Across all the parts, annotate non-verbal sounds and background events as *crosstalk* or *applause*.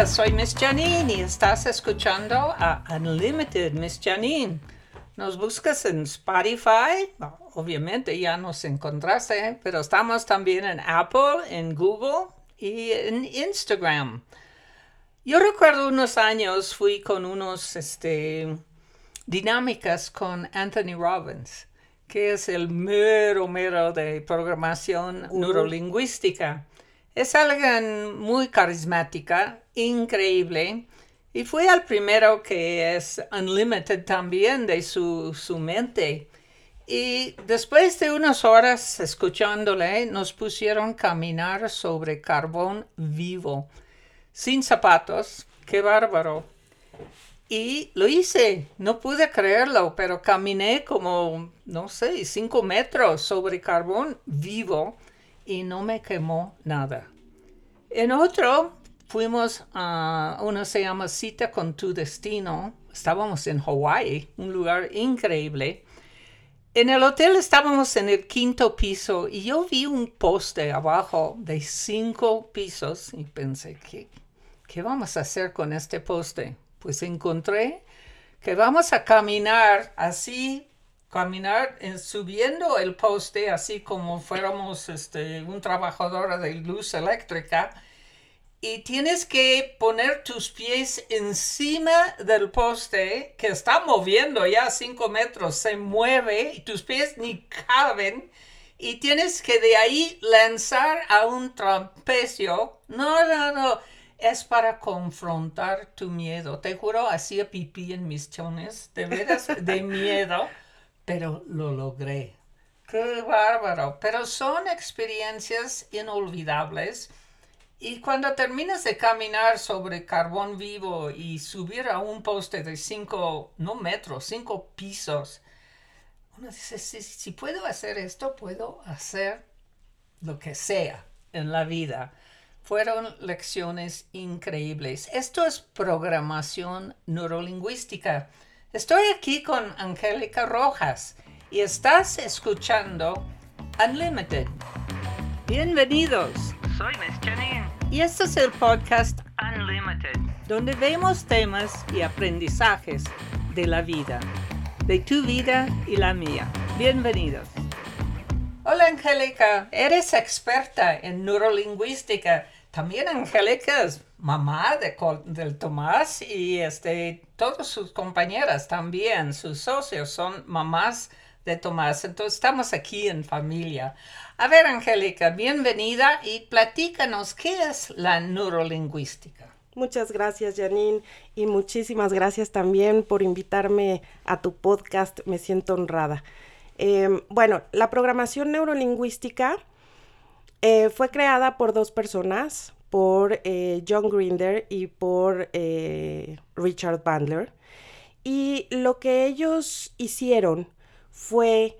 días, soy Miss Janine y estás escuchando a Unlimited Miss Janine. Nos buscas en Spotify, obviamente ya nos encontraste, pero estamos también en Apple, en Google y en Instagram. Yo recuerdo unos años fui con unos este, dinámicas con Anthony Robbins, que es el mero mero de programación neurolingüística. Es alguien muy carismática, increíble. Y fue el primero que es unlimited también de su, su mente. Y después de unas horas escuchándole, nos pusieron caminar sobre carbón vivo, sin zapatos. ¡Qué bárbaro! Y lo hice, no pude creerlo, pero caminé como, no sé, cinco metros sobre carbón vivo y no me quemó nada. En otro, fuimos a una se llama Cita con tu Destino. Estábamos en Hawaii, un lugar increíble. En el hotel estábamos en el quinto piso y yo vi un poste abajo de cinco pisos y pensé, ¿qué, qué vamos a hacer con este poste? Pues encontré que vamos a caminar así caminar eh, subiendo el poste así como fuéramos este, un trabajador de luz eléctrica y tienes que poner tus pies encima del poste que está moviendo ya cinco metros, se mueve y tus pies ni caben y tienes que de ahí lanzar a un trapecio. No, no, no. Es para confrontar tu miedo. Te juro, hacía pipí en mis chones, de veras, de miedo pero lo logré. ¡Qué bárbaro! Pero son experiencias inolvidables. Y cuando terminas de caminar sobre carbón vivo y subir a un poste de cinco, no metros, cinco pisos, uno dice, si, si puedo hacer esto, puedo hacer lo que sea en la vida. Fueron lecciones increíbles. Esto es programación neurolingüística. Estoy aquí con Angélica Rojas y estás escuchando Unlimited. Bienvenidos. Soy Miss Janine. Y este es el podcast Unlimited, donde vemos temas y aprendizajes de la vida, de tu vida y la mía. Bienvenidos. Hola Angélica, eres experta en neurolingüística. También Angélica es mamá de, del Tomás y este, todas sus compañeras también, sus socios son mamás de Tomás. Entonces estamos aquí en familia. A ver, Angélica, bienvenida y platícanos qué es la neurolingüística. Muchas gracias, Janine, y muchísimas gracias también por invitarme a tu podcast. Me siento honrada. Em, bueno, la programación neurolingüística eh, fue creada por dos personas, por eh, John Grinder y por eh, Richard Bandler. Y lo que ellos hicieron fue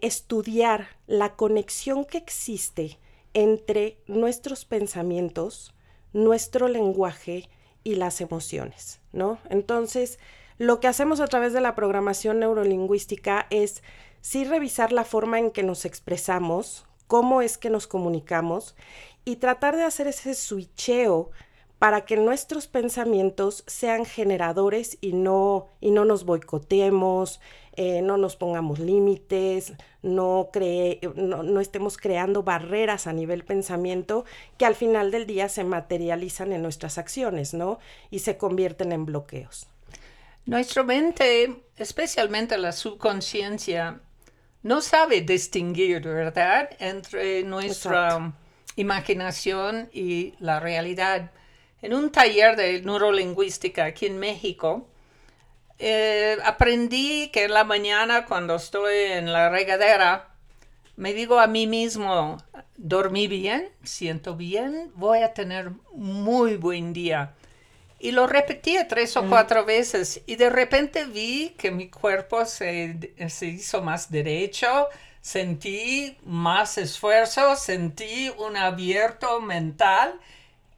estudiar la conexión que existe entre nuestros pensamientos, nuestro lenguaje y las emociones, ¿no? Entonces, lo que hacemos a través de la programación neurolingüística es sí revisar la forma en que nos expresamos, cómo es que nos comunicamos y tratar de hacer ese switcheo para que nuestros pensamientos sean generadores y no, y no nos boicotemos, eh, no nos pongamos límites, no, no, no, estemos creando barreras a nivel pensamiento que al final del día se materializan en nuestras acciones, ¿no? Y se convierten en bloqueos. Nuestra mente, especialmente la subconsciencia, no sabe distinguir, ¿verdad?, entre nuestra imaginación y la realidad. En un taller de neurolingüística aquí en México, eh, aprendí que en la mañana cuando estoy en la regadera, me digo a mí mismo, dormí bien, siento bien, voy a tener muy buen día. Y lo repetí tres o cuatro veces y de repente vi que mi cuerpo se, se hizo más derecho, sentí más esfuerzo, sentí un abierto mental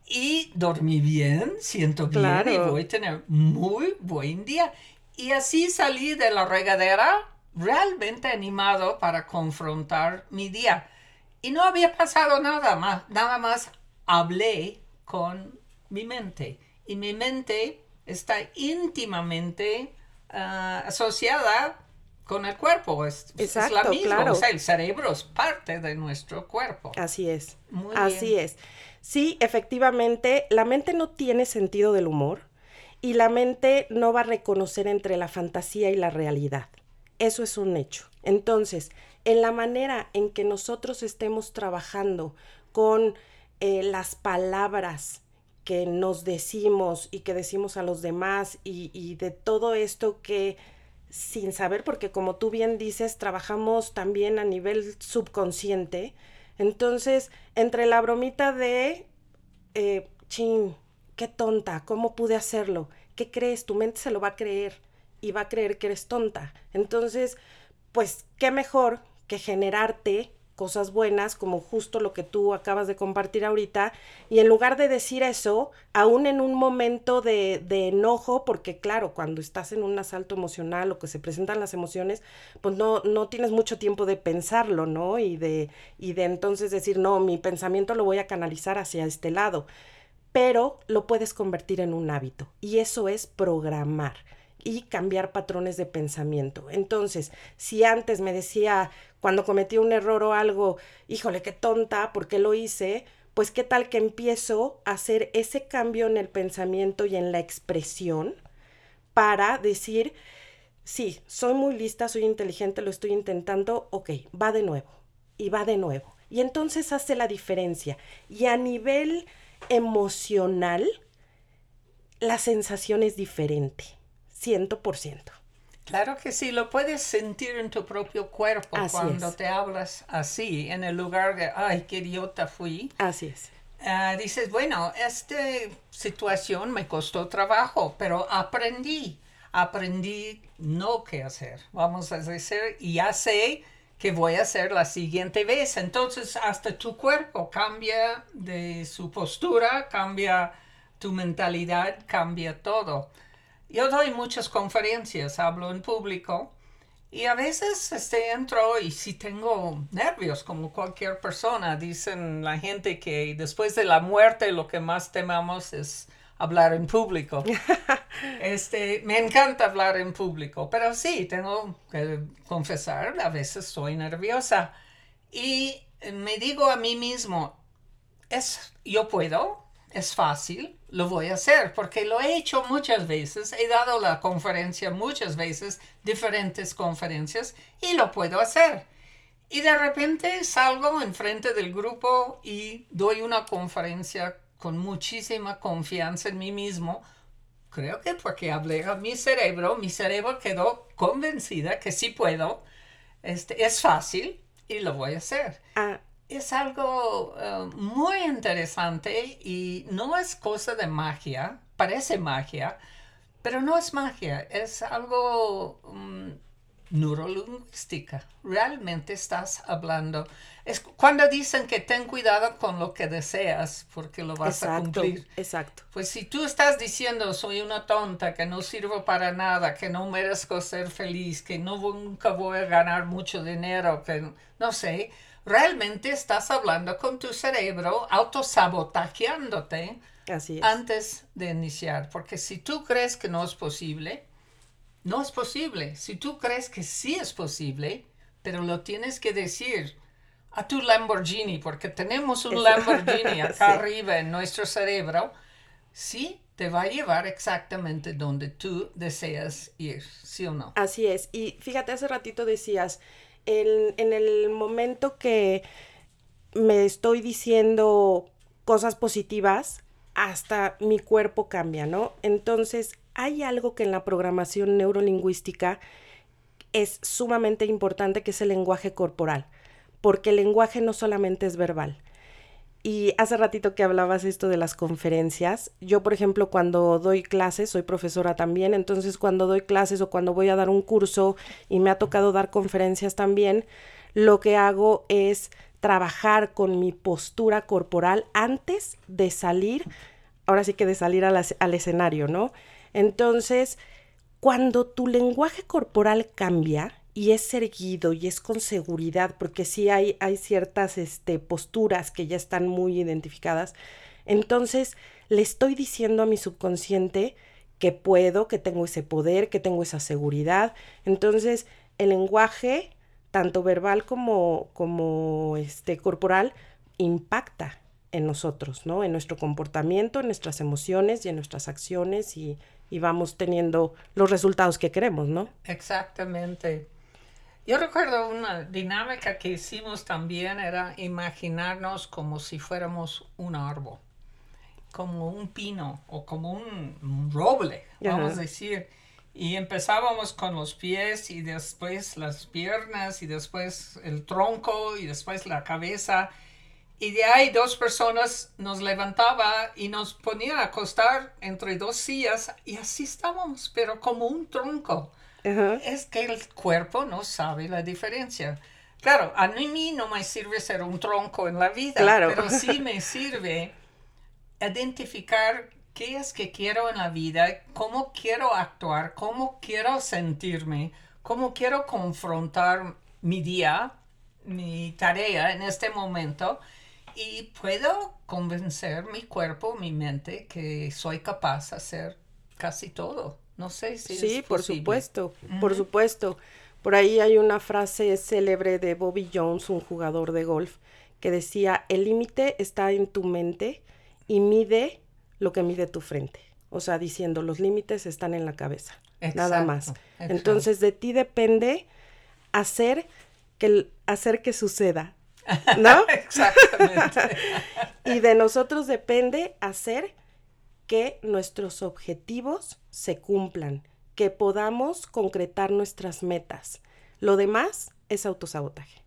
y dormí bien, siento bien y voy a tener muy buen día. Y así salí de la regadera realmente animado para confrontar mi día. Y no había pasado nada más, nada más hablé con mi mente. Y mi mente está íntimamente ah, asociada con el cuerpo. Es, Exacto, la misma. claro. O sea, el cerebro es parte de nuestro cuerpo. Así es. Muy Así bien. es. Sí, efectivamente, la mente no tiene sentido del humor y la mente no va a reconocer entre la fantasía y la realidad. Eso es un hecho. Entonces, en la manera en que nosotros estemos trabajando con eh, las palabras que nos decimos y que decimos a los demás y, y de todo esto que sin saber, porque como tú bien dices, trabajamos también a nivel subconsciente. Entonces, entre la bromita de, eh, chin, qué tonta, ¿cómo pude hacerlo? ¿Qué crees? Tu mente se lo va a creer y va a creer que eres tonta. Entonces, pues, qué mejor que generarte cosas buenas, como justo lo que tú acabas de compartir ahorita, y en lugar de decir eso, aún en un momento de, de, enojo, porque claro, cuando estás en un asalto emocional o que se presentan las emociones, pues no, no tienes mucho tiempo de pensarlo, ¿no? Y de, y de entonces decir, no, mi pensamiento lo voy a canalizar hacia este lado, pero lo puedes convertir en un hábito, y eso es programar y cambiar patrones de pensamiento. Entonces, si antes me decía cuando cometí un error o algo, híjole, qué tonta, ¿por qué lo hice? Pues qué tal que empiezo a hacer ese cambio en el pensamiento y en la expresión para decir, sí, soy muy lista, soy inteligente, lo estoy intentando, ok, va de nuevo y va de nuevo. Y entonces hace la diferencia. Y a nivel emocional, la sensación es diferente ciento por ciento. Claro que sí, lo puedes sentir en tu propio cuerpo Así cuando es. te hablas así, en el lugar de, ay, qué idiota fui. Así es. Uh, dices, bueno, esta situación me costó trabajo, pero aprendí, aprendí no qué hacer, vamos a decir, y ya sé que voy a hacer la siguiente vez. Entonces, hasta tu cuerpo cambia de su postura, cambia tu mentalidad, cambia todo. Yo doy muchas conferencias, hablo en público y a veces este, entro y si tengo nervios como cualquier persona, dicen la gente que después de la muerte lo que más temamos es hablar en público. *laughs* este, me encanta hablar en público, pero sí, tengo que confesar, a veces soy nerviosa y me digo a mí mismo, es, yo puedo, es fácil, lo voy a hacer porque lo he hecho muchas veces, he dado la conferencia muchas veces, diferentes conferencias y lo puedo hacer. Y de repente salgo enfrente del grupo y doy una conferencia con muchísima confianza en mí mismo. Creo que porque hablé a mi cerebro, mi cerebro quedó convencida que sí puedo, este, es fácil y lo voy a hacer. Ah, es algo uh, muy interesante y no es cosa de magia, parece magia, pero no es magia, es algo um, neurolingüística. Realmente estás hablando. Es cuando dicen que ten cuidado con lo que deseas porque lo vas exacto, a cumplir. Exacto. Pues si tú estás diciendo soy una tonta, que no sirvo para nada, que no merezco ser feliz, que no nunca voy a ganar mucho dinero, que no sé, realmente estás hablando con tu cerebro, autosabotajeándote Así es. antes de iniciar. Porque si tú crees que no es posible, no es posible. Si tú crees que sí es posible, pero lo tienes que decir a tu Lamborghini, porque tenemos un Eso. Lamborghini *laughs* acá Sí. arriba en nuestro cerebro, sí te va a llevar exactamente donde tú deseas ir, ¿sí o no? Así es. Y fíjate, hace ratito decías, en, en el momento que me estoy diciendo cosas positivas, hasta mi cuerpo cambia, ¿no? Entonces, hay algo que en la programación neurolingüística es sumamente importante, que es el lenguaje corporal, porque el lenguaje no solamente es verbal. Y hace ratito que hablabas esto de las conferencias, yo por ejemplo cuando doy clases, soy profesora también, entonces cuando doy clases o cuando voy a dar un curso y me ha tocado dar conferencias también, lo que hago es trabajar con mi postura corporal antes de salir, ahora sí que de salir al, escenario, ¿no? Entonces, cuando tu lenguaje corporal cambia, y es erguido y es con seguridad, porque sí hay, hay ciertas este, posturas que ya están muy identificadas. Entonces, le estoy diciendo a mi subconsciente que puedo, que tengo ese poder, que tengo esa seguridad. Entonces, el lenguaje, tanto verbal como, como este, corporal, impacta en nosotros, ¿no? En nuestro comportamiento, en nuestras emociones y en nuestras acciones y, y vamos teniendo los resultados que queremos, ¿no? Exactamente. Yo recuerdo una dinámica que hicimos también era imaginarnos como si fuéramos un árbol, como un pino o como un, roble, vamos a decir. Y empezábamos con los pies y después las piernas y después el tronco y después la cabeza y de ahí dos personas nos levantaba y nos ponía a acostar entre dos sillas y así estábamos, pero como un tronco. Es que el cuerpo no sabe la diferencia. Claro, a mí no me sirve ser un tronco en la vida, pero sí *laughs* me sirve identificar qué es que quiero en la vida, cómo quiero actuar, cómo quiero sentirme, cómo quiero confrontar mi día, mi tarea en este momento y puedo convencer mi cuerpo, mi mente, que soy capaz de hacer casi todo. No sé si sí, por supuesto, por supuesto. Por ahí hay una frase célebre de Bobby Jones, un jugador de golf, que decía, el límite está en tu mente y mide lo que mide tu frente. O sea, diciendo, los límites están en la cabeza, nada más. Entonces, de ti depende hacer que, hacer que suceda, ¿no? *laughs* Exactamente. *laughs* y de nosotros depende hacer que nuestros objetivos se cumplan, que podamos concretar nuestras metas. Lo demás es autosabotaje.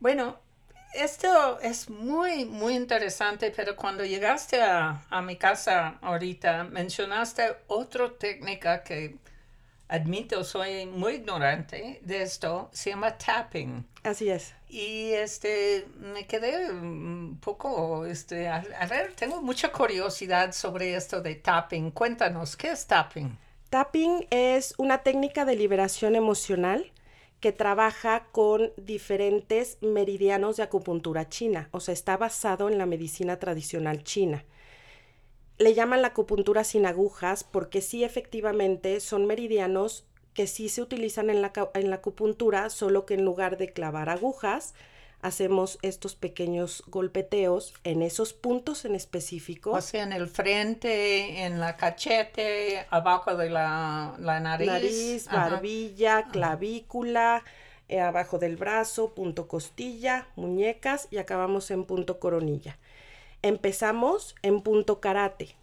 Bueno, esto es muy, muy interesante, pero cuando llegaste a, a mi casa ahorita, mencionaste otra técnica que admito, soy muy ignorante de esto, se llama tapping. Así es. Y este, me quedé un poco, este, a, ver, tengo mucha curiosidad sobre esto de tapping. Cuéntanos, ¿qué es tapping? Tapping es una técnica de liberación emocional que trabaja con diferentes meridianos de acupuntura china, o sea, está basado en la medicina tradicional china le llaman la acupuntura sin agujas porque sí efectivamente son meridianos que sí se utilizan en la, en la acupuntura, solo que en lugar de clavar agujas, hacemos estos pequeños golpeteos en esos puntos en específico. O sea, en el frente, en la cachete, abajo de la, nariz. Nariz, barbilla, clavícula, eh, abajo del brazo, punto costilla, muñecas y acabamos en punto coronilla. Empezamos en punto karate.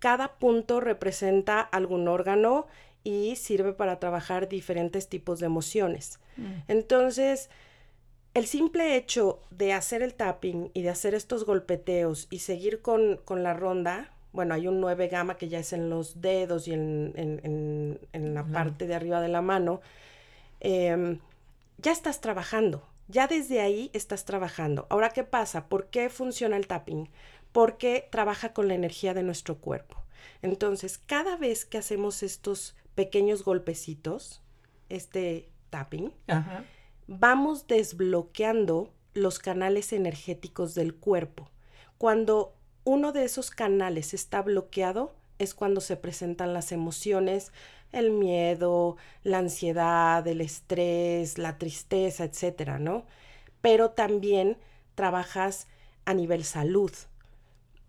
Cada punto representa algún órgano y sirve para trabajar diferentes tipos de emociones. Mm. Entonces, el simple hecho de hacer el tapping y de hacer estos golpeteos y seguir con, la ronda, bueno, hay un 9 gama que ya es en los dedos y en, la parte de arriba de la mano, em, ya estás trabajando. Ya desde ahí estás trabajando. Ahora, ¿qué pasa? ¿Por qué funciona el tapping? Porque trabaja con la energía de nuestro cuerpo. Entonces, cada vez que hacemos estos pequeños golpecitos, este tapping, vamos desbloqueando los canales energéticos del cuerpo. Cuando uno de esos canales está bloqueado, es cuando se presentan las emociones el miedo, la ansiedad, el estrés, la tristeza, etcétera, ¿no? Pero también trabajas a nivel salud.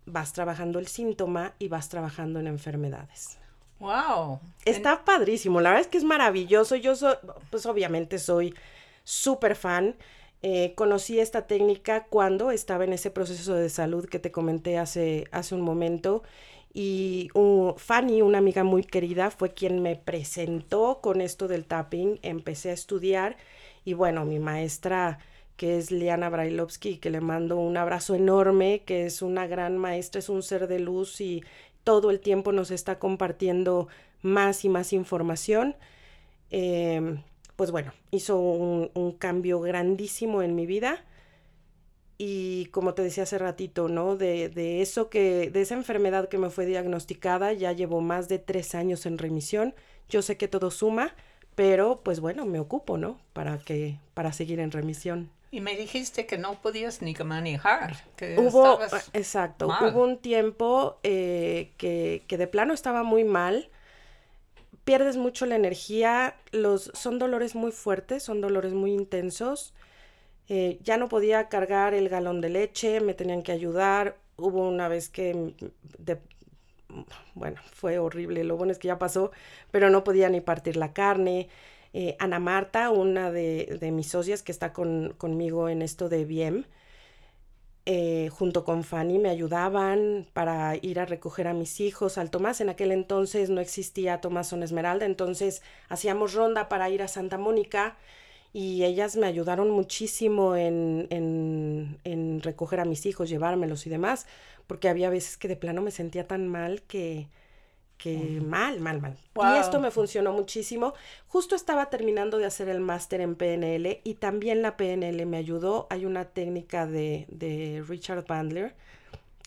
Vas trabajando el síntoma y vas trabajando en enfermedades. Wow. Está padrísimo, la verdad es que es maravilloso. Yo soy, pues obviamente soy súper fan. Eh, conocí esta técnica cuando estaba en ese proceso de salud que te comenté hace, hace un momento y Fanny, una amiga muy querida, fue quien me presentó con esto del tapping. Empecé a estudiar y bueno, mi maestra que es Liana Brailovsky, que le mando un abrazo enorme, que es una gran maestra, es un ser de luz y todo el tiempo nos está compartiendo más y más información. Em, pues bueno, hizo un, un cambio grandísimo en mi vida y como te decía hace ratito, ¿no? De, de, eso que, de esa enfermedad que me fue diagnosticada, ya llevo más de tres años en remisión. Yo sé que todo suma, pero pues bueno, me ocupo, ¿no? Para que, para seguir en remisión. Y me dijiste que no podías ni manejar. Que hubo, exacto, hubo un tiempo eh, que, que de plano estaba muy mal pierdes mucho la energía, los, son dolores muy fuertes, son dolores muy intensos. Eh, ya no podía cargar el galón de leche, me tenían que ayudar. Hubo una vez que, bueno, fue horrible, lo bueno es que ya pasó, pero no podía ni partir la carne. Eh, Ana Marta, una de, de, mis socias que está con, conmigo en esto de BIEM, eh, junto con Fanny me ayudaban para ir a recoger a mis hijos al Tomás. En aquel entonces no existía Tomás Son Esmeralda, entonces hacíamos ronda para ir a Santa Mónica y ellas me ayudaron muchísimo en, en, recoger a mis hijos, llevármelos y demás, porque había veces que de plano me sentía tan mal que, que mal, mal, mal. Y esto me funcionó muchísimo. Justo estaba terminando de hacer el máster en PNL y también la PNL me ayudó. Hay una técnica de, de Richard Bandler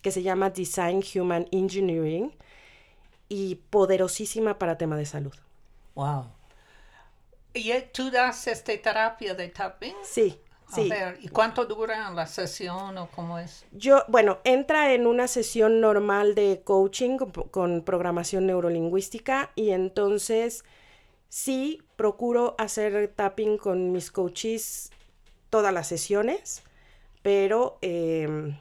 que se llama Design Human Engineering y poderosísima para tema de salud. Wow. ¿Y tú das esta terapia de tapping? Sí. Sí. ¿y cuánto dura la sesión o cómo es? Yo, bueno, entra en una sesión normal de coaching con, programación neurolingüística y entonces sí procuro hacer tapping con mis coaches todas las sesiones, pero em,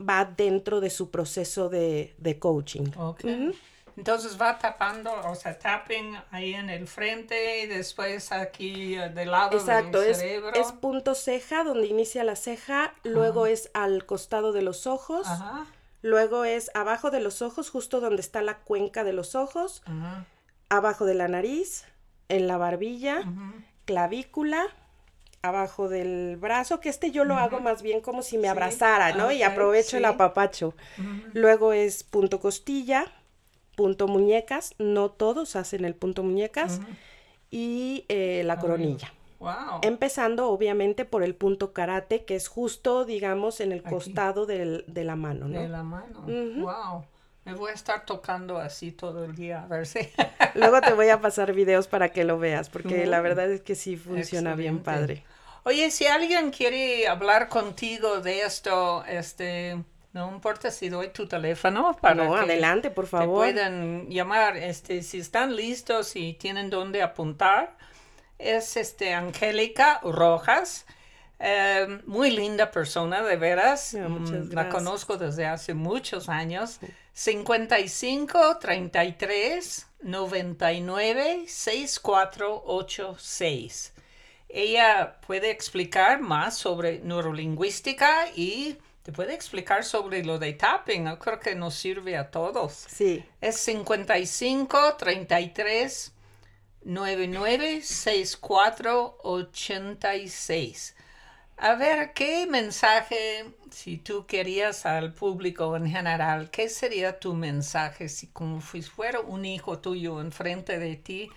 va dentro de su proceso de, coaching. Okay. Entonces va tapando, o sea, tapping ahí en el frente y después aquí eh, del lado del cerebro. Es, es punto ceja, donde inicia la ceja, luego es al costado de los ojos, luego es abajo de los ojos, justo donde está la cuenca de los ojos, abajo de la nariz, en la barbilla, clavícula, abajo del brazo, que este yo lo hago más bien como si me abrazara, ¿no? y aprovecho el apapacho. Luego es punto costilla punto muñecas, no todos hacen el punto muñecas, y eh, la coronilla. Empezando obviamente por el punto karate, que es justo, digamos, en el costado del, de la mano, ¿no? De la mano. Wow. Me voy a estar tocando así todo el día, a ver si. *laughs* Luego te voy a pasar videos para que lo veas, porque la verdad es que sí funciona bien padre. Oye, si alguien quiere hablar contigo de esto, este, no importa si doy tu teléfono para no, adelante, por favor. Te puedan llamar, este, si están listos y tienen dónde apuntar. Es este Angélica Rojas. Eh, muy linda persona, de veras. Mm, la conozco desde hace muchos años. 55 33 99 6486. Ella puede explicar más sobre neurolingüística y te puede explicar sobre lo de tapping. Yo creo que nos sirve a todos. Sí. Es 55 33 99 64 86. A ver, ¿qué mensaje, si tú querías al público en general, qué sería tu mensaje si como fuera un hijo tuyo enfrente de ti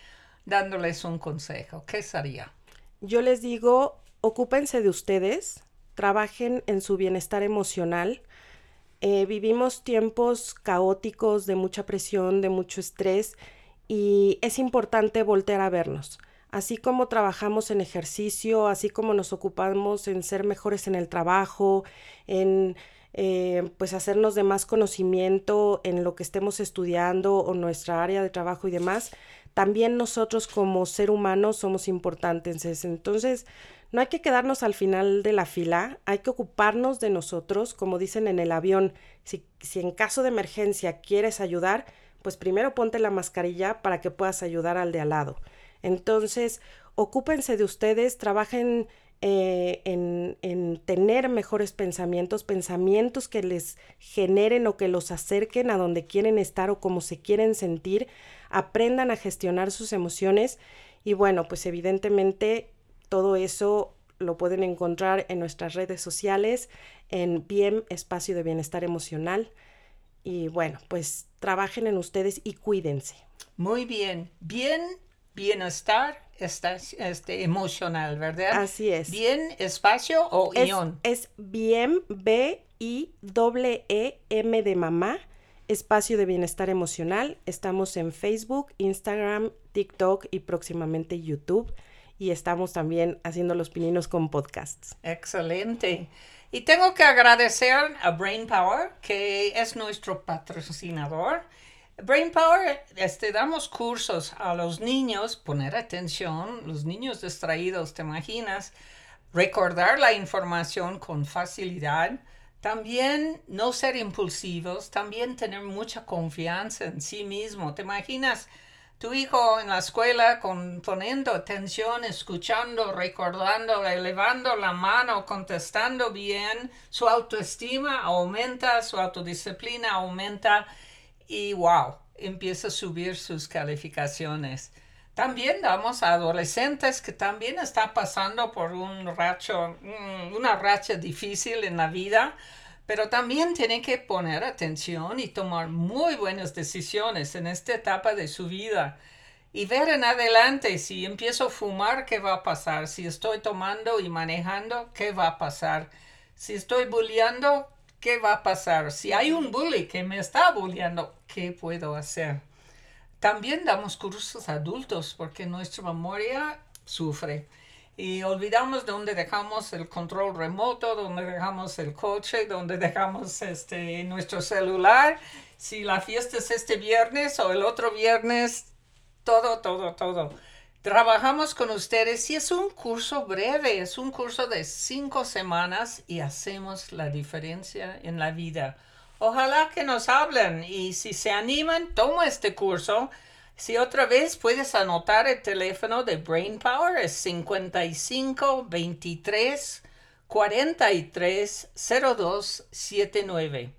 dándoles un consejo? ¿Qué sería? Yo les digo, ocúpense de ustedes, trabajen en su bienestar emocional. Eh, vivimos tiempos caóticos de mucha presión, de mucho estrés y es importante voltear a vernos. Así como trabajamos en ejercicio, así como nos ocupamos en ser mejores en el trabajo, en eh, pues hacernos de más conocimiento en lo que estemos estudiando o nuestra área de trabajo y demás, también nosotros como ser humanos somos importantes. Entonces, no hay que quedarnos al final de la fila, hay que ocuparnos de nosotros, como dicen en el avión, si, en caso de emergencia quieres ayudar, pues primero ponte la mascarilla para que puedas ayudar al de al lado. Entonces, ocúpense de ustedes, trabajen eh, en, en, tener mejores pensamientos, pensamientos que les generen o que los acerquen a donde quieren estar o como se quieren sentir, aprendan a gestionar sus emociones y bueno, pues evidentemente todo eso lo pueden encontrar en nuestras redes sociales, en BIEM, Espacio de Bienestar Emocional. Y bueno, pues trabajen en ustedes y cuídense. Muy bien. Bien, bienestar está, este, emocional, ¿verdad? Así es. Bien, espacio o es, ion. Es BIEM, B-I-E-M de mamá, Espacio de Bienestar Emocional. Estamos en Facebook, Instagram, TikTok y próximamente YouTube y estamos también haciendo los pininos con podcasts. Excelente. Y tengo que agradecer a Brain Power, que es nuestro patrocinador. Brain Power, este, damos cursos a los niños, poner atención, los niños distraídos, ¿te imaginas? Recordar la información con facilidad. También no ser impulsivos, también tener mucha confianza en sí mismo. ¿Te imaginas? Tu hijo en la escuela con, poniendo atención, escuchando, recordando, elevando la mano, contestando bien, su autoestima aumenta, su autodisciplina aumenta y wow, empieza a subir sus calificaciones. También damos a adolescentes que también están pasando por un racho, mm, una racha difícil en la vida, pero también tienen que poner atención y tomar muy buenas decisiones en esta etapa de su vida y ver en adelante si empiezo a fumar, qué va a pasar, si estoy tomando y manejando, qué va a pasar, si estoy bulleando, qué va a pasar, si hay un bully que me está bulleando, qué puedo hacer. También damos cursos adultos porque nuestra memoria sufre y olvidamos dónde dejamos el control remoto, dónde dejamos el coche, dónde dejamos este, nuestro celular. Si la fiesta es este viernes o el otro viernes, todo, todo, todo. Trabajamos con ustedes y es un curso breve, es un curso de cinco semanas y hacemos la diferencia en la vida. Ojalá que nos hablen y si se animan, toma este curso si otra vez puedes anotar el teléfono de Brain Power es 55 23 43 02 79.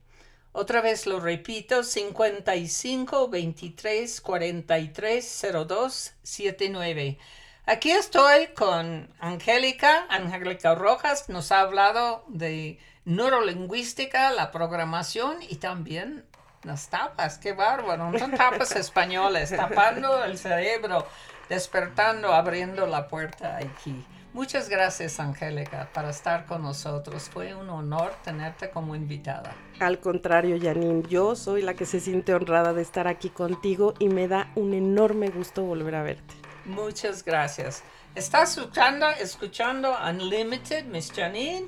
Otra vez lo repito, 55 23 43 02 79. Aquí estoy con Angélica. Angélica Rojas nos ha hablado de neurolingüística, la programación y también las tapas, qué bárbaro. Son tapas *laughs* españoles, tapando el cerebro, despertando, abriendo la puerta aquí. Muchas gracias, Angélica, para estar con nosotros. Fue un honor tenerte como invitada. Al contrario, Janine, yo soy la que se siente honrada de estar aquí contigo y me da un enorme gusto volver a verte. Muchas gracias. Estás escuchando, escuchando Unlimited, Miss Janine.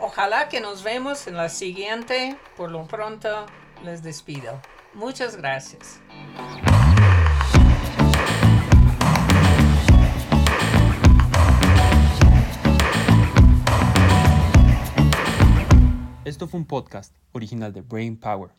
Ojalá que nos vemos en la siguiente. Por lo pronto, les despido. Muchas gracias. Esto fue un podcast original de Brain Power.